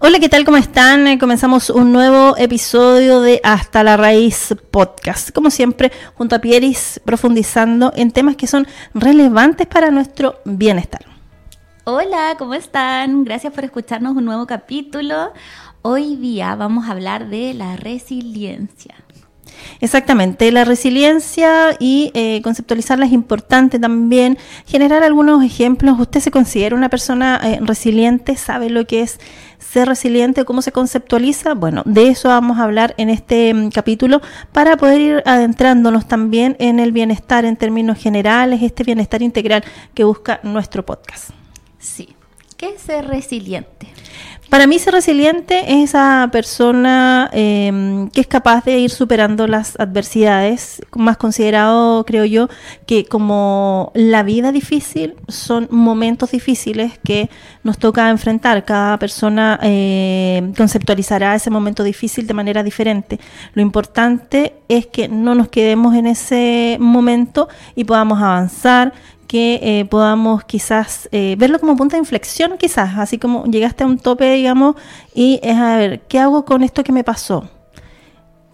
Hola, ¿qué tal? ¿Cómo están? Eh, comenzamos un nuevo episodio de Hasta la Raíz Podcast. Como siempre, junto a Pieris, profundizando en temas que son relevantes para nuestro bienestar. Hola, ¿cómo están? Gracias por escucharnos un nuevo capítulo. Hoy día vamos a hablar de la resiliencia. Exactamente, la resiliencia y eh, conceptualizarla es importante también. Generar algunos ejemplos. ¿Usted se considera una persona eh, resiliente? ¿Sabe lo que es ser resiliente? ¿Cómo se conceptualiza? Bueno, de eso vamos a hablar en este mm, capítulo para poder ir adentrándonos también en el bienestar en términos generales, este bienestar integral que busca nuestro podcast. Sí. ¿Qué es ser resiliente? Para mí ser resiliente es esa persona em, que es capaz de ir superando las adversidades, más considerado, creo yo, que como la vida difícil son momentos difíciles que nos toca enfrentar. Cada persona eh, conceptualizará ese momento difícil de manera diferente. Lo importante es que no nos quedemos en ese momento y podamos avanzar, que eh, podamos quizás eh, verlo como punto de inflexión, quizás, así como llegaste a un tope, digamos, y es a ver, ¿qué hago con esto que me pasó?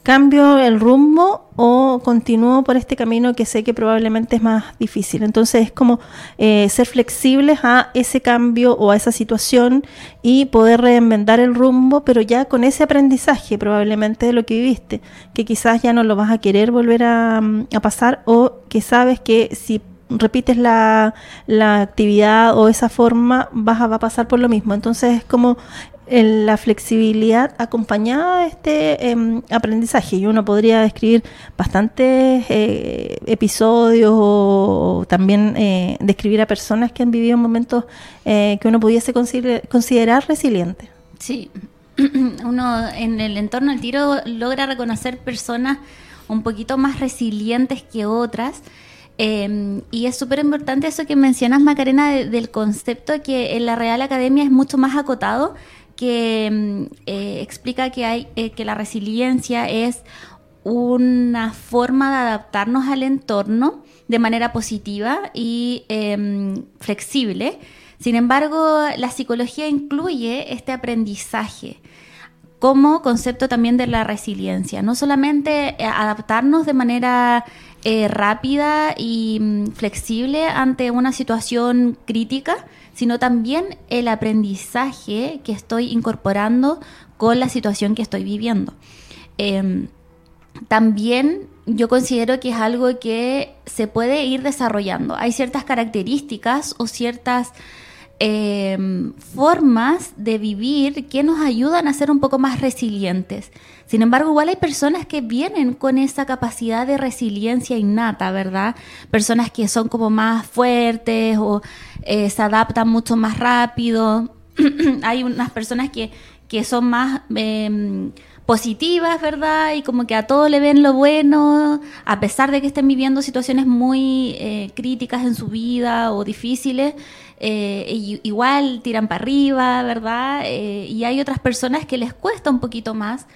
¿Cambio el rumbo o continúo por este camino que sé que probablemente es más difícil? Entonces es como eh, ser flexibles a ese cambio o a esa situación y poder reinventar el rumbo, pero ya con ese aprendizaje probablemente de lo que viviste, que quizás ya no lo vas a querer volver a, a pasar o que sabes que si repites la, la actividad o esa forma, vas a, va a pasar por lo mismo. Entonces es como la flexibilidad acompañada de este em, aprendizaje. Y uno podría describir bastantes eh, episodios o también eh, describir a personas que han vivido momentos eh, que uno pudiese considerar, resilientes. Sí, uno en el entorno del tiro logra reconocer personas un poquito más resilientes que otras Em, y es súper importante eso que mencionas, Macarena, del concepto que en la Real Academia es mucho más acotado, que em, eh, explica que, hay, eh, que la resiliencia es una forma de adaptarnos al entorno de manera positiva y em, flexible. Sin embargo, la psicología incluye este aprendizaje como concepto también de la resiliencia, no solamente eh, adaptarnos de manera eh, rápida y mm, flexible ante una situación crítica, sino también el aprendizaje que estoy incorporando con la situación que estoy viviendo. Em, también yo considero que es algo que se puede ir desarrollando. Hay ciertas características o ciertas Em, formas de vivir que nos ayudan a ser un poco más resilientes. Sin embargo, igual hay personas que vienen con esa capacidad de resiliencia innata, ¿verdad? Personas que son como más fuertes o eh, se adaptan mucho más rápido. hay unas personas que, que son más... Em, positivas, ¿verdad? Y como que a todos le ven lo bueno, a pesar de que estén viviendo situaciones muy eh, críticas en su vida o difíciles, eh, igual tiran para arriba, ¿verdad? Eh, y hay otras personas que les cuesta un poquito más.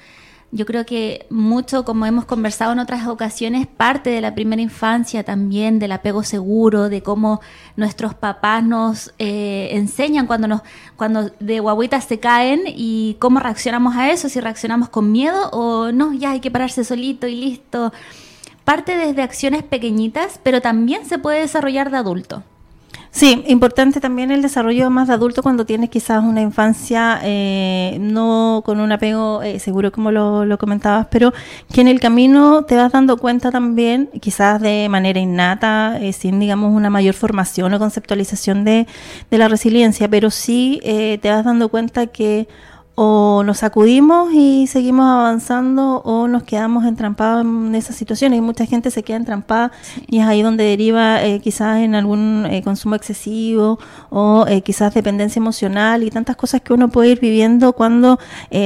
Yo creo que mucho, como hemos conversado en otras ocasiones, parte de la primera infancia también, del apego seguro, de cómo nuestros papás nos eh, enseñan cuando, nos, cuando de guaguitas se caen y cómo reaccionamos a eso, si reaccionamos con miedo o no, ya hay que pararse solito y listo. Parte desde acciones pequeñitas, pero también se puede desarrollar de adulto. Sí, importante también el desarrollo más de adulto cuando tienes quizás una infancia eh, no con un apego eh, seguro como lo, comentabas, pero que en el camino te vas dando cuenta también, quizás de manera innata, eh, sin digamos una mayor formación o conceptualización de, de la resiliencia, pero sí te vas dando cuenta que o nos sacudimos y seguimos avanzando o nos quedamos entrampados en esas situaciones. Y mucha gente se queda entrampada y es ahí donde deriva eh, quizás en algún eh, consumo excesivo o eh, quizás dependencia emocional y tantas cosas que uno puede ir viviendo cuando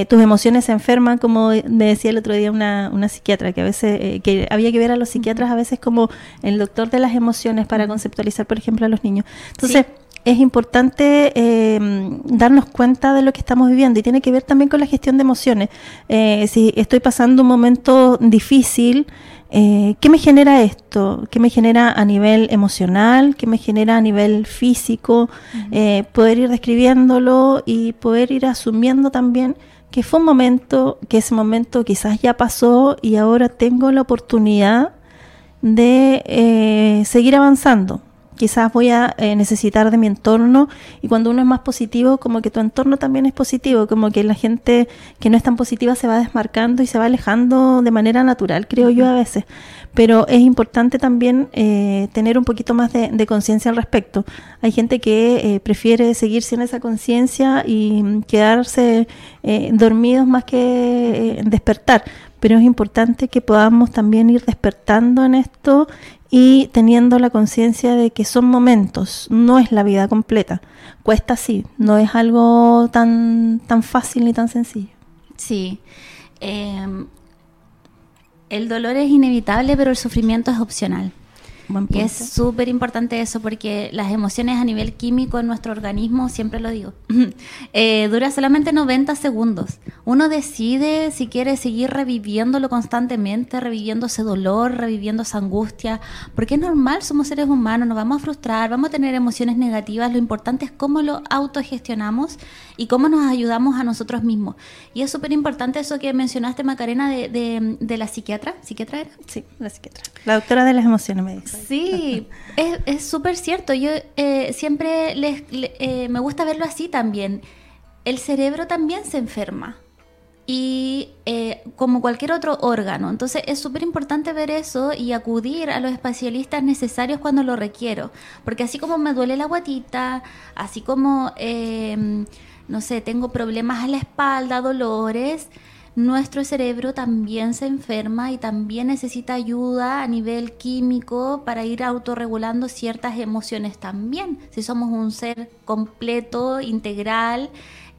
tus emociones se enferman, como me decía el otro día una, una psiquiatra, que a veces que había que ver a los psiquiatras a veces como el doctor de las emociones para conceptualizar, por ejemplo, a los niños. Entonces, es importante eh, darnos cuenta de lo que estamos viviendo y tiene que ver también con la gestión de emociones. Eh, si estoy pasando un momento difícil, eh, ¿qué me genera esto? ¿Qué me genera a nivel emocional? ¿Qué me genera a nivel físico? poder ir describiéndolo y poder ir asumiendo también que fue un momento, que ese momento quizás ya pasó y ahora tengo la oportunidad de seguir avanzando quizás voy a eh, necesitar de mi entorno y cuando uno es más positivo, como que tu entorno también es positivo, como que la gente que no es tan positiva se va desmarcando y se va alejando de manera natural, creo yo a veces. Pero es importante también eh, tener un poquito más de, conciencia al respecto. Hay gente que eh, prefiere seguir sin esa conciencia y quedarse dormidos más que despertar pero es importante que podamos también ir despertando en esto y teniendo la conciencia de que son momentos, no es la vida completa. Cuesta sí, no es algo tan, tan fácil ni tan sencillo. Sí. Em, el dolor es inevitable, pero el sufrimiento es opcional. Y es súper importante eso porque las emociones a nivel químico en nuestro organismo, siempre lo digo, eh, dura solamente 90 segundos. Uno decide si quiere seguir reviviéndolo constantemente, reviviendo ese dolor, reviviendo esa angustia, porque es normal, somos seres humanos, nos vamos a frustrar, vamos a tener emociones negativas, lo importante es cómo lo autogestionamos y cómo nos ayudamos a nosotros mismos. Y es súper importante eso que mencionaste, Macarena, de, de, la psiquiatra. ¿Psiquiatra era? Sí, la psiquiatra. La doctora de las emociones me dice. Sí, es súper cierto. Yo eh, siempre les, eh, me gusta verlo así también. El cerebro también se enferma y eh, como cualquier otro órgano. Entonces es súper importante ver eso y acudir a los especialistas necesarios cuando lo requiero. Porque así como me duele la guatita, así como, no sé, tengo problemas a la espalda, dolores, nuestro cerebro también se enferma y también necesita ayuda a nivel químico para ir autorregulando ciertas emociones también. Si somos un ser completo, integral,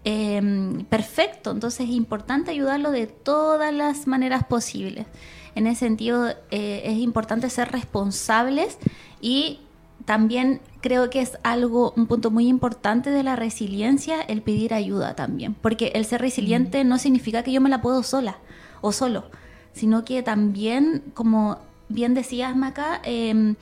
em, perfecto, entonces es importante ayudarlo de todas las maneras posibles. En ese sentido, eh, es importante ser responsables y también creo que es algo, un punto muy importante de la resiliencia, el pedir ayuda también. Porque el ser resiliente no significa que yo me la puedo sola o solo, sino que también, como bien decías, Maca, em,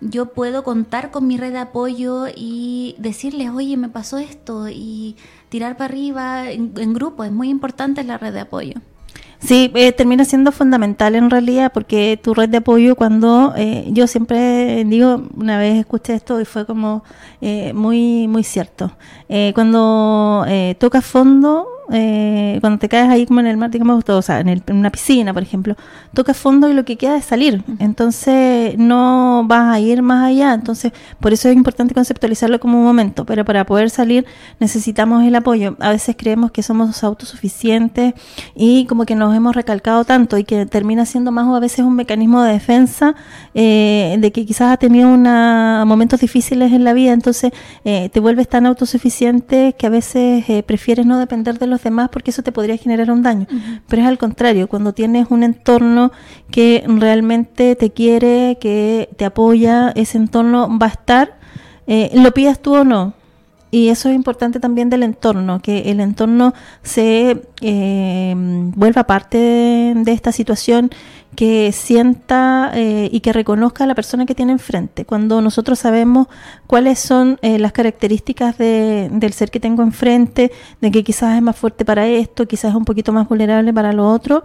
yo puedo contar con mi red de apoyo y decirles, oye, me pasó esto, y tirar para arriba en, en grupo. Es muy importante la red de apoyo. Sí, eh, termina siendo fundamental en realidad porque tu red de apoyo cuando eh, yo siempre digo, una vez escuché esto y fue como eh, muy muy cierto. cuando tocas fondo eh, cuando te caes ahí como en el mar, digamos, o sea, en, una piscina, por ejemplo, tocas fondo y lo que queda es salir. Entonces no vas a ir más allá. Entonces, por eso es importante conceptualizarlo como un momento. Pero para poder salir necesitamos el apoyo. A veces creemos que somos autosuficientes y como que nos hemos recalcado tanto y que termina siendo más o a veces un mecanismo de defensa eh, de que quizás ha tenido una, momentos difíciles en la vida. Entonces eh, te vuelves tan autosuficiente que a veces prefieres no depender de los demás porque eso te podría generar un daño. Pero es al contrario, cuando tienes un entorno que realmente te quiere, que te apoya, ese entorno va a estar, eh, lo pidas tú o no. Y eso es importante también del entorno, que el entorno se eh, vuelva parte de, esta situación, que sienta eh, y que reconozca a la persona que tiene enfrente. Cuando nosotros sabemos cuáles son eh, las características del ser que tengo enfrente, de que quizás es más fuerte para esto, quizás es un poquito más vulnerable para lo otro,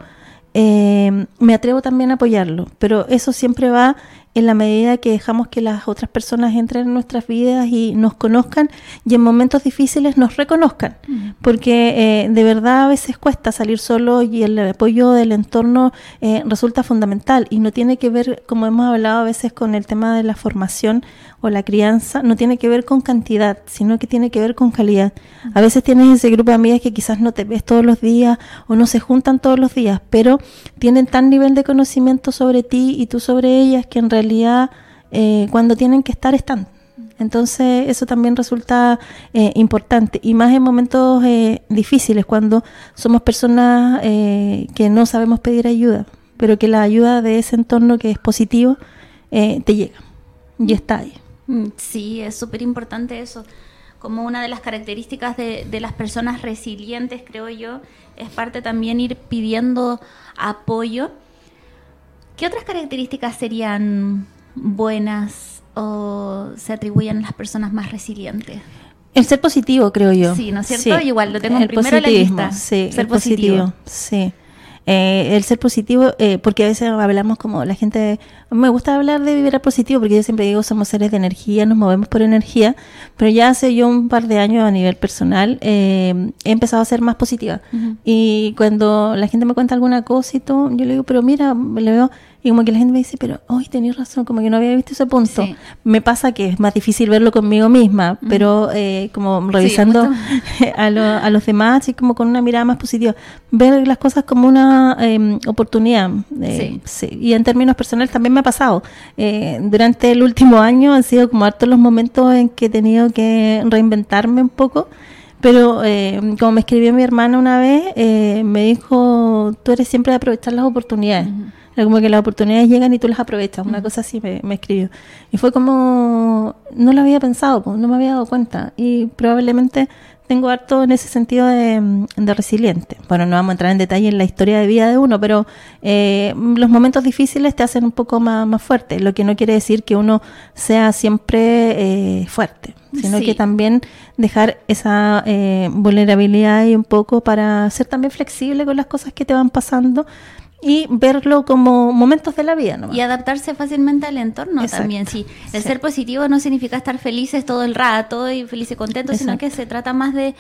me atrevo también a apoyarlo. Pero eso siempre va en la medida que dejamos que las otras personas entren en nuestras vidas y nos conozcan y en momentos difíciles nos reconozcan. Porque eh, de verdad a veces cuesta salir solo y el apoyo del entorno eh, resulta fundamental y no tiene que ver, como hemos hablado a veces con el tema de la formación o la crianza, no tiene que ver con cantidad, sino que tiene que ver con calidad. A veces tienes ese grupo de amigas que quizás no te ves todos los días o no se juntan todos los días, pero tienen tan nivel de conocimiento sobre ti y tú sobre ellas que en realidad eh, cuando tienen que estar están. Entonces eso también resulta eh, importante y más en momentos eh, difíciles cuando somos personas que no sabemos pedir ayuda, pero que la ayuda de ese entorno que es positivo te llega y está ahí. Mm, sí, es súper importante eso. Como una de las características de, de, las personas resilientes, creo yo, es parte también ir pidiendo apoyo. ¿Qué otras características serían buenas o se atribuyen a las personas más resilientes? El ser positivo, creo yo. Sí, ¿no es cierto? Igual lo tengo primero en la lista. Sí, ser positivo. Sí. Eh, el ser positivo, eh, porque a veces hablamos como la gente, me gusta hablar de vivir positivo, porque yo siempre digo somos seres de energía, nos movemos por energía, pero ya hace yo un par de años a nivel personal eh, he empezado a ser más positiva. Y cuando la gente me cuenta alguna cosa y todo, yo le digo, pero mira, le veo y como que la gente me dice, pero hoy tenías razón, como que no había visto ese punto. Me pasa que es más difícil verlo conmigo misma, pero eh, como revisando a, a, los demás y como con una mirada más positiva, ver las cosas como una em, oportunidad. Eh, y en términos personales también me ha pasado. Eh, durante el último año han sido como hartos los momentos en que he tenido que reinventarme un poco. Pero como me escribió mi hermana una vez, me dijo, tú eres siempre de aprovechar las oportunidades como que las oportunidades llegan y tú las aprovechas, una cosa así me, escribió. Y fue como, no lo había pensado, no me había dado cuenta. Y probablemente tengo harto en ese sentido de, resiliente. Bueno, no vamos a entrar en detalle en la historia de vida de uno, pero eh, los momentos difíciles te hacen un poco más, fuerte, lo que no quiere decir que uno sea siempre eh, fuerte, sino que también dejar esa eh, vulnerabilidad y un poco para ser también flexible con las cosas que te van pasando y verlo como momentos de la vida. Y adaptarse fácilmente al entorno también. Sí, el ser positivo no significa estar felices todo el rato y felices y contentos, sino que se trata más de,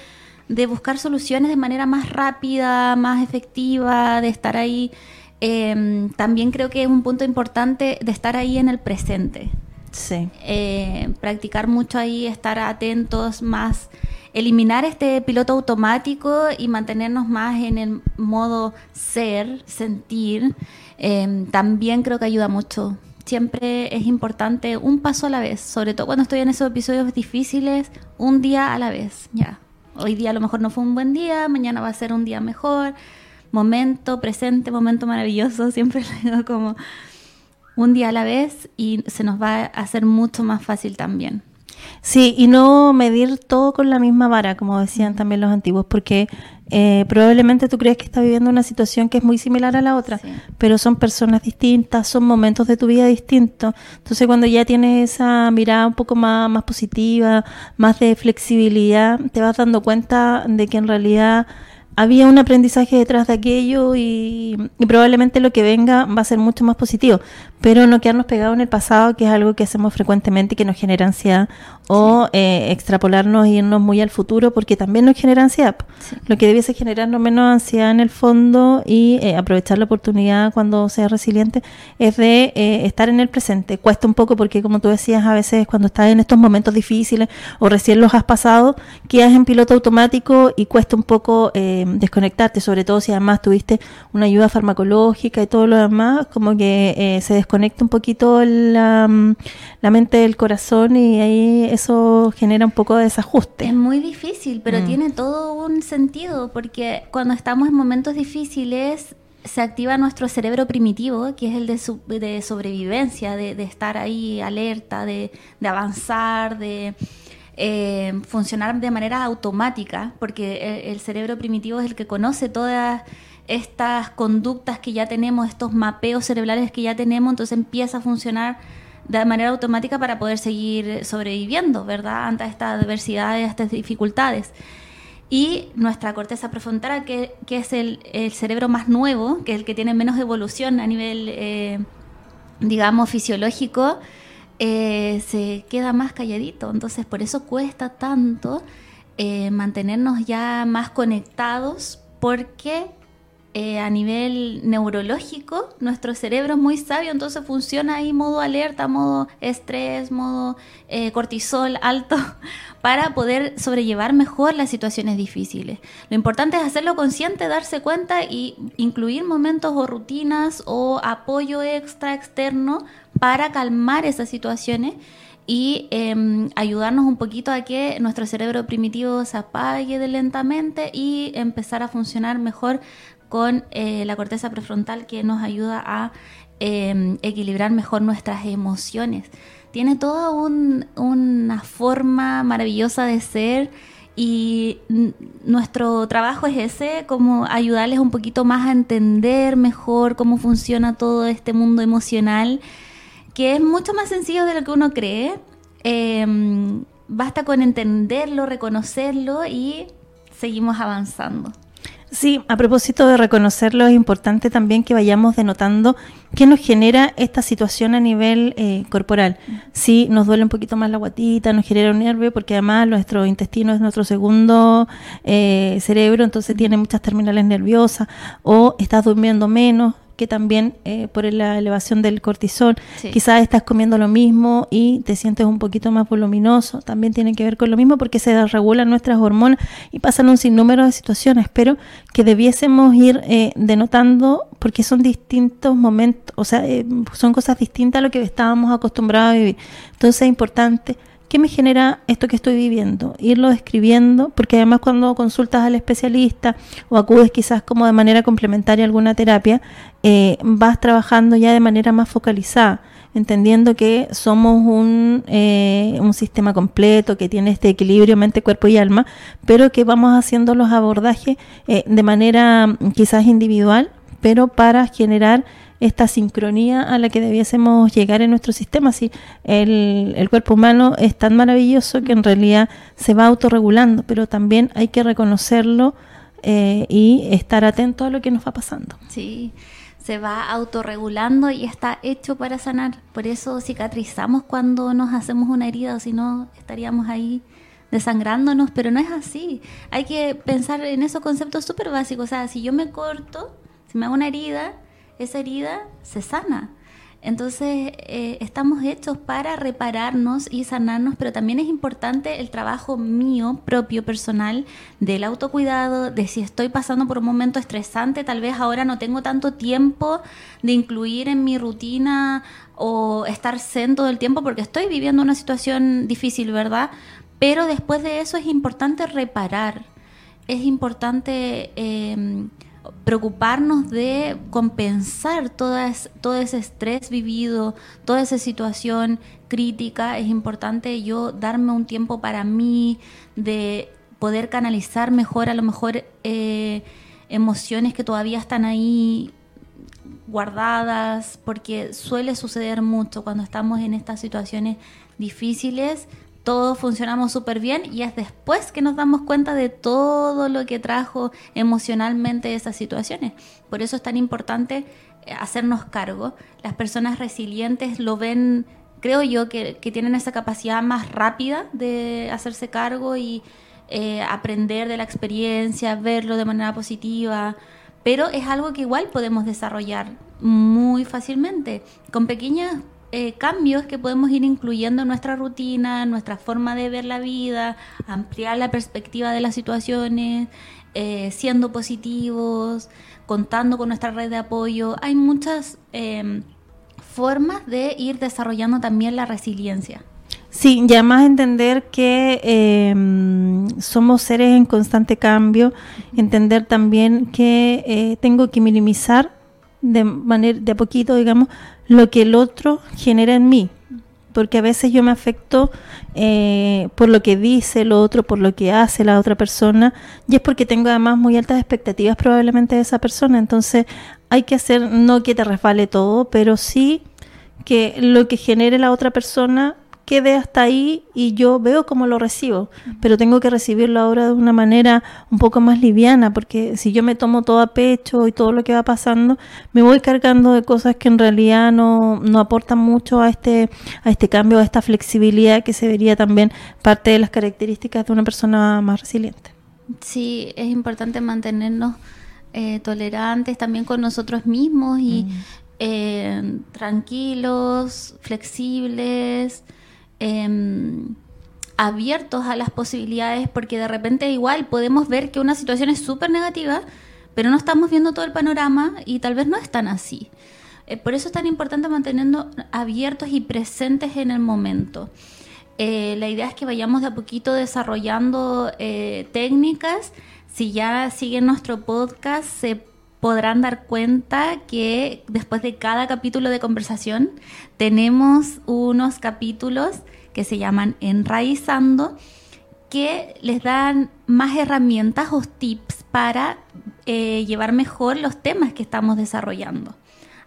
de, buscar soluciones de manera más rápida, más efectiva, de estar ahí. Em, también creo que es un punto importante de estar ahí en el presente. Sí. Eh, practicar mucho ahí, estar atentos más eliminar este piloto automático y mantenernos más en el modo ser, sentir, em, también creo que ayuda mucho. Siempre es importante un paso a la vez, sobre todo cuando estoy en esos episodios difíciles, un día a la vez, ya. Hoy día a lo mejor no fue un buen día, mañana va a ser un día mejor. Momento presente, momento maravilloso, siempre le digo como un día a la vez y se nos va a hacer mucho más fácil también. Sí, y no medir todo con la misma vara, como decían también los antiguos, porque eh, probablemente tú crees que estás viviendo una situación que es muy similar a la otra, pero son personas distintas, son momentos de tu vida distintos. Entonces, cuando ya tienes esa mirada un poco más, más positiva, más de flexibilidad, te vas dando cuenta de que en realidad había un aprendizaje detrás de aquello y, probablemente lo que venga va a ser mucho más positivo, pero no quedarnos pegados en el pasado, que es algo que hacemos frecuentemente y que nos genera ansiedad, o eh, extrapolarnos e irnos muy al futuro, porque también nos genera ansiedad. Lo que debiese generarnos menos ansiedad en el fondo y eh, aprovechar la oportunidad cuando sea resiliente es de eh, estar en el presente. Cuesta un poco porque, como tú decías, a veces cuando estás en estos momentos difíciles o recién los has pasado, quedas en piloto automático y cuesta un poco desconectarte, sobre todo si además tuviste una ayuda farmacológica y todo lo demás, como que eh, se desconecta un poquito la, mm, la, mente del corazón y ahí eso genera un poco de desajuste. Es muy difícil, pero mm. tiene todo un sentido, porque cuando estamos en momentos difíciles se activa nuestro cerebro primitivo, que es el de, de sobrevivencia, de, de, estar ahí alerta, de, de avanzar, de eh, funcionar de manera automática, porque el, cerebro primitivo es el que conoce todas estas conductas que ya tenemos, estos mapeos cerebrales que ya tenemos, entonces empieza a funcionar de manera automática para poder seguir sobreviviendo, ¿verdad? Ante estas adversidades, estas dificultades. Y nuestra corteza prefrontal, que, que es el, cerebro más nuevo, que es el que tiene menos evolución a nivel eh, digamos, fisiológico, eh, se queda más calladito. Entonces, por eso cuesta tanto eh, mantenernos ya más conectados, porque eh, a nivel neurológico, nuestro cerebro es muy sabio, entonces funciona ahí modo alerta, modo estrés, modo cortisol alto, para poder sobrellevar mejor las situaciones difíciles. Lo importante es hacerlo consciente, darse cuenta y incluir momentos o rutinas o apoyo extra externo para calmar esas situaciones y em, ayudarnos un poquito a que nuestro cerebro primitivo se apague lentamente y empezar a funcionar mejor con eh, la corteza prefrontal que nos ayuda a em, equilibrar mejor nuestras emociones. Tiene toda una forma maravillosa de ser y nuestro trabajo es ese, como ayudarles un poquito más a entender mejor cómo funciona todo este mundo emocional, que es mucho más sencillo de lo que uno cree. Em, basta con entenderlo, reconocerlo y seguimos avanzando. Sí, a propósito de reconocerlo, es importante también que vayamos denotando qué nos genera esta situación a nivel eh, corporal. Si nos duele un poquito más la guatita, nos genera un nervio, porque además nuestro intestino es nuestro segundo eh, cerebro, entonces tiene muchas terminales nerviosas, o estás durmiendo menos, que también eh, por la elevación del cortisol, quizás estás comiendo lo mismo y te sientes un poquito más voluminoso, también tiene que ver con lo mismo porque se regulan nuestras hormonas y pasan un sinnúmero de situaciones, pero que debiésemos ir eh, denotando porque son distintos momentos, o sea, eh, son cosas distintas a lo que estábamos acostumbrados a vivir. Entonces es importante ¿Qué me genera esto que estoy viviendo? Irlo escribiendo, porque además cuando consultas al especialista o acudes quizás como de manera complementaria a alguna terapia, eh, vas trabajando ya de manera más focalizada, entendiendo que somos un, eh, un sistema completo, que tiene este equilibrio mente, cuerpo y alma, pero que vamos haciendo los abordajes eh, de manera quizás individual, pero para generar esta sincronía a la que debiésemos llegar en nuestro sistema. Si el, el, cuerpo humano es tan maravilloso que en realidad se va autorregulando, pero también hay que reconocerlo eh, y estar atento a lo que nos va pasando. Sí, se va autorregulando y está hecho para sanar. Por eso cicatrizamos cuando nos hacemos una herida, o si no estaríamos ahí desangrándonos, pero no es así. Hay que pensar en esos conceptos súper básicos. O sea, si yo me corto, si me hago una herida, esa herida se sana. Entonces, eh, estamos hechos para repararnos y sanarnos, pero también es importante el trabajo mío, propio, personal, del autocuidado, de si estoy pasando por un momento estresante, tal vez ahora no tengo tanto tiempo de incluir en mi rutina o estar zen todo el tiempo porque estoy viviendo una situación difícil, ¿verdad? Pero después de eso es importante reparar, es importante... Eh, preocuparnos de compensar todo ese estrés vivido, toda esa situación crítica. Es importante yo darme un tiempo para mí, de poder canalizar mejor a lo mejor eh, emociones que todavía están ahí guardadas, porque suele suceder mucho cuando estamos en estas situaciones difíciles todos funcionamos súper bien y es después que nos damos cuenta de todo lo que trajo emocionalmente esas situaciones. Por eso es tan importante eh, hacernos cargo. Las personas resilientes lo ven, creo yo, que, tienen esa capacidad más rápida de hacerse cargo y eh, aprender de la experiencia, verlo de manera positiva, pero es algo que igual podemos desarrollar muy fácilmente, con pequeñas eh, cambios que podemos ir incluyendo en nuestra rutina, nuestra forma de ver la vida, ampliar la perspectiva de las situaciones, eh, siendo positivos, contando con nuestra red de apoyo. Hay muchas em, formas de ir desarrollando también la resiliencia. Sí, ya más entender que em, somos seres en constante cambio, entender también que eh, tengo que minimizar de manera de a poquito, digamos, lo que el otro genera en mí. Porque a veces yo me afecto eh, por lo que dice el otro, por lo que hace la otra persona, y es porque tengo además muy altas expectativas probablemente de esa persona. Entonces hay que hacer, no que te resbale todo, pero sí que lo que genere la otra persona quede hasta ahí y yo veo cómo lo recibo, pero tengo que recibirlo ahora de una manera un poco más liviana, porque si yo me tomo todo a pecho y todo lo que va pasando, me voy cargando de cosas que en realidad no, no aportan mucho a este, a este cambio, a esta flexibilidad que se vería también parte de las características de una persona más resiliente. Sí, es importante mantenernos eh, tolerantes también con nosotros mismos y mm. eh, tranquilos, flexibles, em, abiertos a las posibilidades, porque de repente igual podemos ver que una situación es súper negativa, pero no estamos viendo todo el panorama y tal vez no es tan así. Eh, por eso es tan importante mantenernos abiertos y presentes en el momento. Eh, la idea es que vayamos de a poquito desarrollando eh, técnicas. Si ya siguen nuestro podcast, se podrán dar cuenta que después de cada capítulo de conversación tenemos unos capítulos que se llaman Enraizando, que les dan más herramientas o tips para eh, llevar mejor los temas que estamos desarrollando.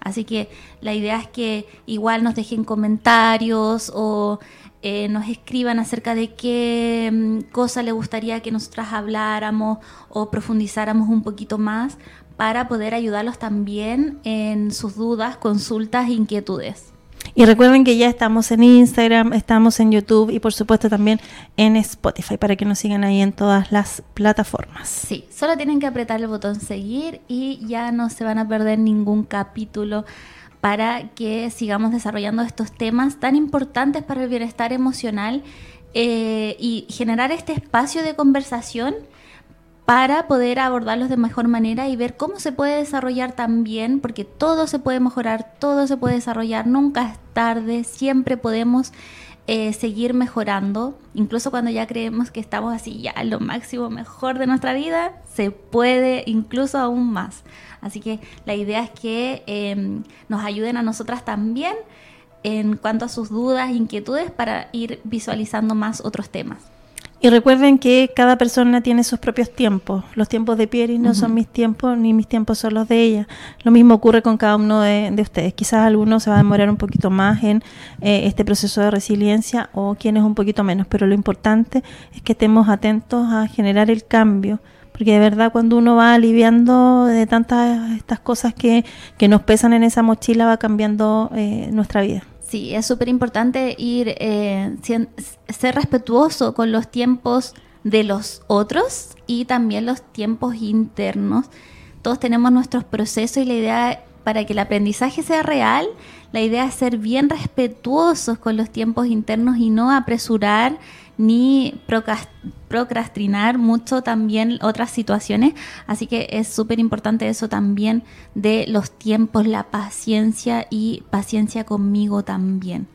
Así que la idea es que igual nos dejen comentarios o eh, nos escriban acerca de qué mm, cosa le gustaría que nosotras habláramos o profundizáramos un poquito más para poder ayudarlos también en sus dudas, consultas e inquietudes. Y recuerden que ya estamos en Instagram, estamos en YouTube y por supuesto también en Spotify para que nos sigan ahí en todas las plataformas. Sí, solo tienen que apretar el botón seguir y ya no se van a perder ningún capítulo para que sigamos desarrollando estos temas tan importantes para el bienestar emocional eh, y generar este espacio de conversación para poder abordarlos de mejor manera y ver cómo se puede desarrollar también, porque todo se puede mejorar, todo se puede desarrollar, nunca es tarde, siempre podemos eh, seguir mejorando, incluso cuando ya creemos que estamos así ya lo máximo mejor de nuestra vida, se puede incluso aún más. Así que la idea es que em, nos ayuden a nosotras también en cuanto a sus dudas, inquietudes, para ir visualizando más otros temas. Y recuerden que cada persona tiene sus propios tiempos. Los tiempos de Pieri no son mis tiempos, ni mis tiempos son los de ella. Lo mismo ocurre con cada uno de, ustedes. Quizás alguno se va a demorar un poquito más en eh, este proceso de resiliencia o quienes un poquito menos. Pero lo importante es que estemos atentos a generar el cambio porque de verdad cuando uno va aliviando de tantas estas cosas que, nos pesan en esa mochila va cambiando eh, nuestra vida. Sí, es súper importante ir, eh, ser respetuoso con los tiempos de los otros y también los tiempos internos. Todos tenemos nuestros procesos y la idea para que el aprendizaje sea real, la idea es ser bien respetuosos con los tiempos internos y no apresurar ni procrastinar mucho también otras situaciones. Así que es súper importante eso también de los tiempos, la paciencia y paciencia conmigo también.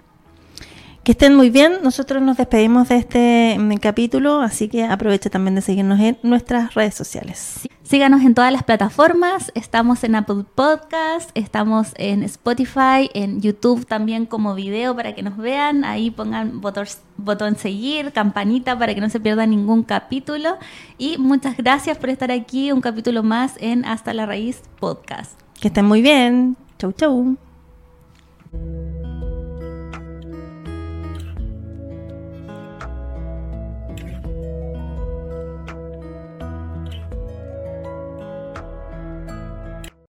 Que estén muy bien. Nosotros nos despedimos de este mm, capítulo, así que aproveche también de seguirnos en nuestras redes sociales. Síganos en todas las plataformas. Estamos en Apple Podcast, estamos en Spotify, en YouTube también como video para que nos vean. Ahí pongan botón, botón seguir, campanita para que no se pierda ningún capítulo. Y muchas gracias por estar aquí, un capítulo más en Hasta la Raíz Podcast. Que estén muy bien. Chau, chau.